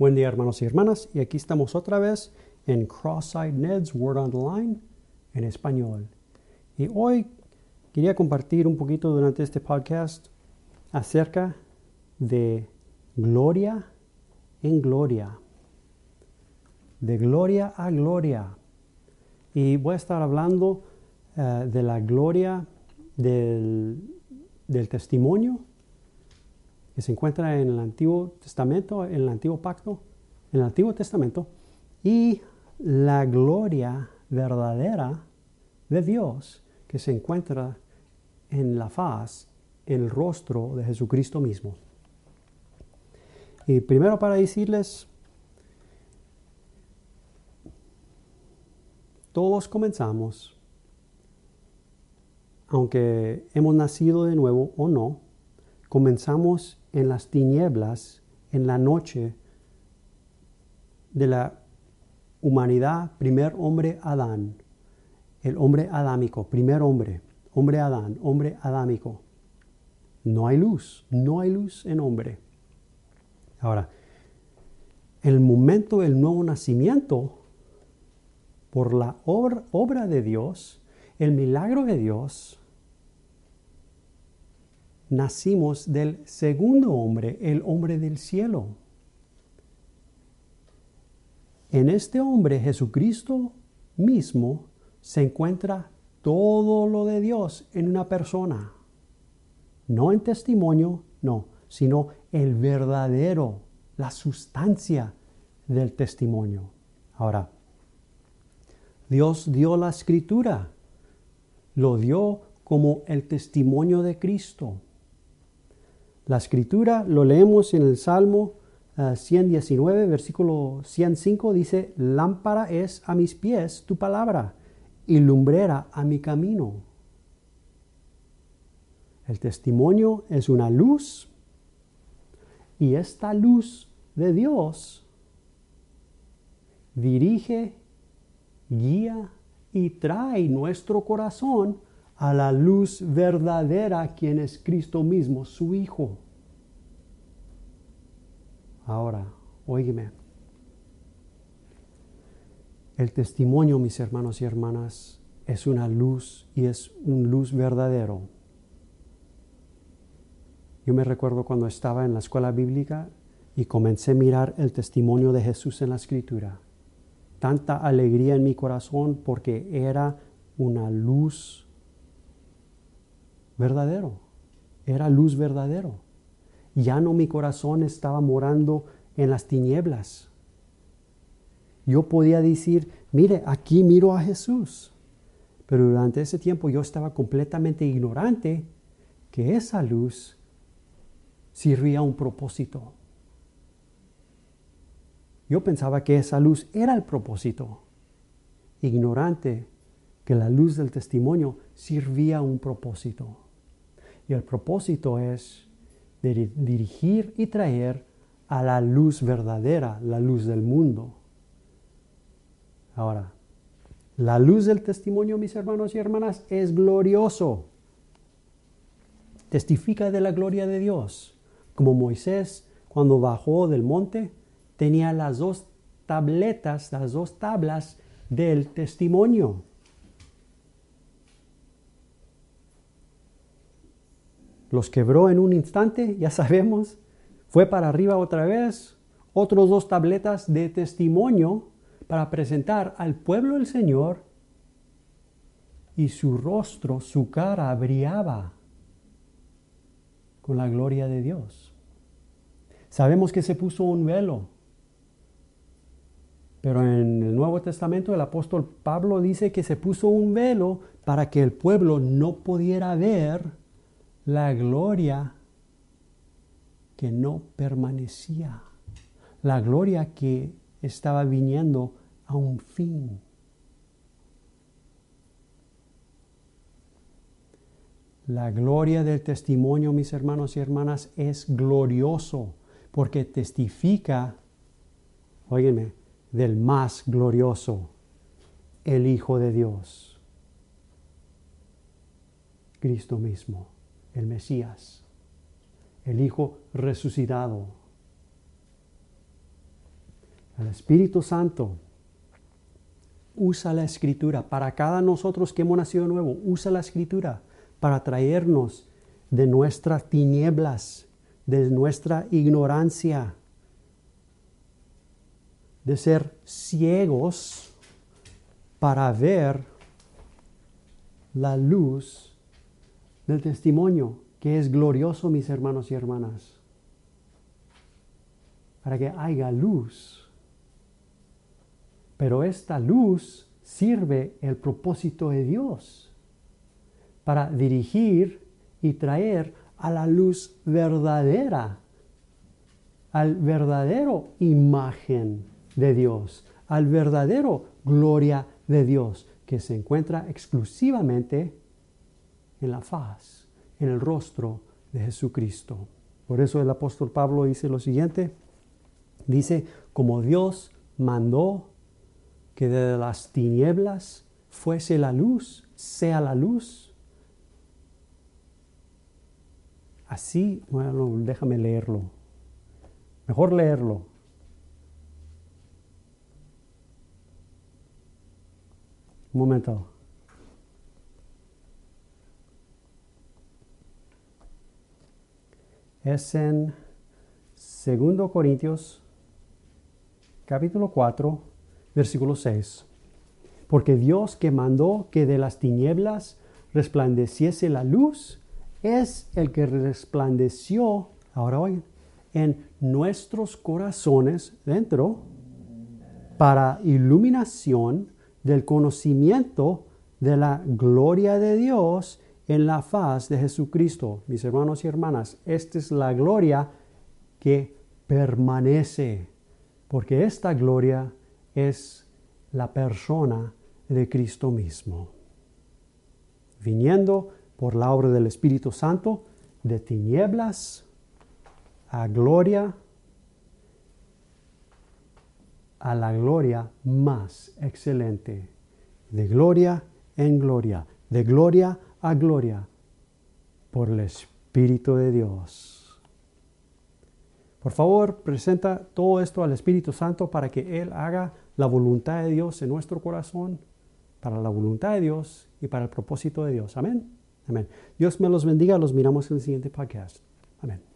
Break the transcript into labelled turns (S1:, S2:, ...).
S1: Buen día hermanos y hermanas y aquí estamos otra vez en Cross-Eyed Ned's Word on the Line en español. Y hoy quería compartir un poquito durante este podcast acerca de gloria en gloria. De gloria a gloria. Y voy a estar hablando eh, de la gloria del, del testimonio que se encuentra en el Antiguo Testamento, en el Antiguo Pacto, en el Antiguo Testamento, y la gloria verdadera de Dios que se encuentra en la faz, en el rostro de Jesucristo mismo. Y primero para decirles, todos comenzamos, aunque hemos nacido de nuevo o no, comenzamos en las tinieblas, en la noche de la humanidad, primer hombre Adán, el hombre adámico, primer hombre, hombre Adán, hombre adámico. No hay luz, no hay luz en hombre. Ahora, el momento del nuevo nacimiento, por la obra, de Dios, el milagro de Dios, nacimos del segundo hombre, el hombre del cielo. En este hombre, Jesucristo mismo, se encuentra todo lo de Dios en una persona. No en testimonio, no, sino el verdadero, la sustancia del testimonio. Ahora, Dios dio la escritura, lo dio como el testimonio de Cristo. La escritura lo leemos en el Salmo 119, eh, versículo 105, dice, lámpara es a mis pies tu palabra y lumbrera a mi camino. El testimonio es una luz y esta luz de Dios dirige, guía y trae nuestro corazón a la luz verdadera, quien es Cristo mismo, su Hijo. Ahora, óigame. El testimonio, mis hermanos y hermanas, es una luz y es un luz verdadero. Yo me recuerdo cuando estaba en la escuela bíblica y comencé a mirar el testimonio de Jesús en la escritura. Tanta alegría en mi corazón porque era una luz verdadero, era luz verdadero. Ya no mi corazón estaba morando en las tinieblas. Yo podía decir, mire, aquí miro a Jesús. Pero durante ese tiempo yo estaba completamente ignorante que esa luz sirvía a un propósito. Yo pensaba que esa luz era el propósito, ignorante que la luz del testimonio servía a un propósito. Y el propósito es dirigir y traer a la luz verdadera, la luz del mundo. Ahora, la luz del testimonio, mis hermanos y hermanas, es glorioso. Testifica de la gloria de Dios. Como Moisés, cuando bajó del monte, tenía las dos tabletas, las dos tablas del testimonio. Los quebró en un instante, ya sabemos, fue para arriba otra vez, otros dos tabletas de testimonio para presentar al pueblo el Señor y su rostro, su cara brillaba con la gloria de Dios. Sabemos que se puso un velo, pero en el Nuevo Testamento el apóstol Pablo dice que se puso un velo para que el pueblo no pudiera ver la gloria que no permanecía, la gloria que estaba viniendo a un fin. La gloria del testimonio, mis hermanos y hermanas, es glorioso porque testifica, óyeme, del más glorioso, el Hijo de Dios, Cristo mismo el Mesías, el Hijo resucitado. El Espíritu Santo usa la escritura para cada nosotros que hemos nacido nuevo. Usa la escritura para traernos de nuestras tinieblas, de nuestra ignorancia, de ser ciegos para ver la luz del testimonio, que es glorioso, mis hermanos y hermanas. Para que haya luz. Pero esta luz sirve el propósito de Dios para dirigir y traer a la luz verdadera, al verdadero imagen de Dios, al verdadero gloria de Dios, que se encuentra exclusivamente en la faz, en el rostro de Jesucristo. Por eso el apóstol Pablo dice lo siguiente, dice, como Dios mandó que de las tinieblas fuese la luz, sea la luz. Así, bueno, déjame leerlo. Mejor leerlo. Un momento. Es en 2 Corintios capítulo 4, versículo 6. Porque Dios que mandó que de las tinieblas resplandeciese la luz, es el que resplandeció, ahora oigan, en nuestros corazones dentro para iluminación del conocimiento de la gloria de Dios en la faz de Jesucristo. Mis hermanos y hermanas, esta es la gloria que permanece, porque esta gloria es la persona de Cristo mismo. Viniendo por la obra del Espíritu Santo de tinieblas a gloria a la gloria más excelente, de gloria en gloria, de gloria a gloria, por el Espíritu de Dios. Por favor, presenta todo esto al Espíritu Santo para que Él haga la voluntad de Dios en nuestro corazón, para la voluntad de Dios y para el propósito de Dios. Amén. Amén. Dios me los bendiga. Los miramos en el siguiente podcast. Amén.